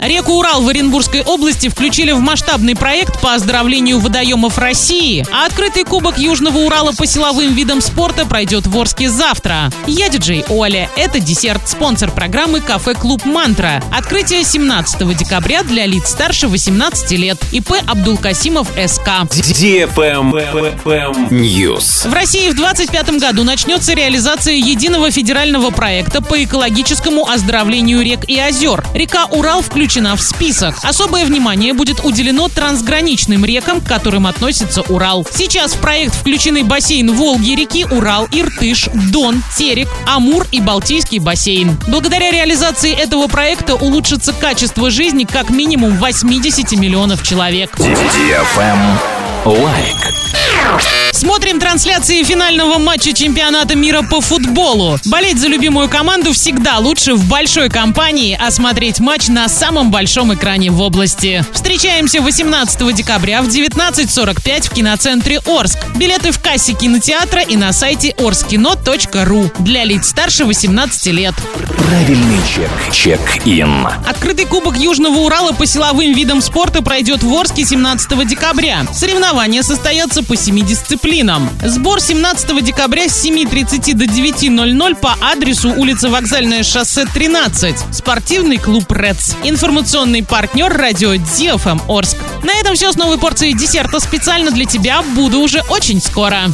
Реку Урал в Оренбургской области включили в масштабный проект по оздоровлению водоемов России, а открытый кубок Южного Урала по силовым видам спорта пройдет в Орске завтра. Я диджей Оля. Это десерт, спонсор программы «Кафе-клуб Мантра». Открытие 17 декабря для лиц старше 18 лет. ИП Абдулкасимов СК. News. В России в 2025 году начнется реализация единого федерального проекта по экологическому оздоровлению рек и озер. Река Урал включена включена в список. Особое внимание будет уделено трансграничным рекам, к которым относится Урал. Сейчас в проект включены бассейн Волги реки, Урал, Иртыш, Дон, Терек, Амур и Балтийский бассейн. Благодаря реализации этого проекта улучшится качество жизни как минимум 80 миллионов человек. Лайк. Смотрим трансляции финального матча чемпионата мира по футболу. Болеть за любимую команду всегда лучше в большой компании, а смотреть матч на самом большом экране в области. Встречаемся 18 декабря в 19.45 в киноцентре Орск. Билеты в кассе кинотеатра и на сайте orskino.ru для лиц старше 18 лет. Правильный чек. Чек-ин. Открытый кубок Южного Урала по силовым видам спорта пройдет в Орске 17 декабря. Соревнования состоятся по семи дисциплинам. Сбор 17 декабря с 7.30 до 9.00 по адресу улица Вокзальное шоссе 13. Спортивный клуб «Редс». Информационный партнер радио DFM Орск. На этом все с новой порцией десерта специально для тебя. Буду уже очень скоро.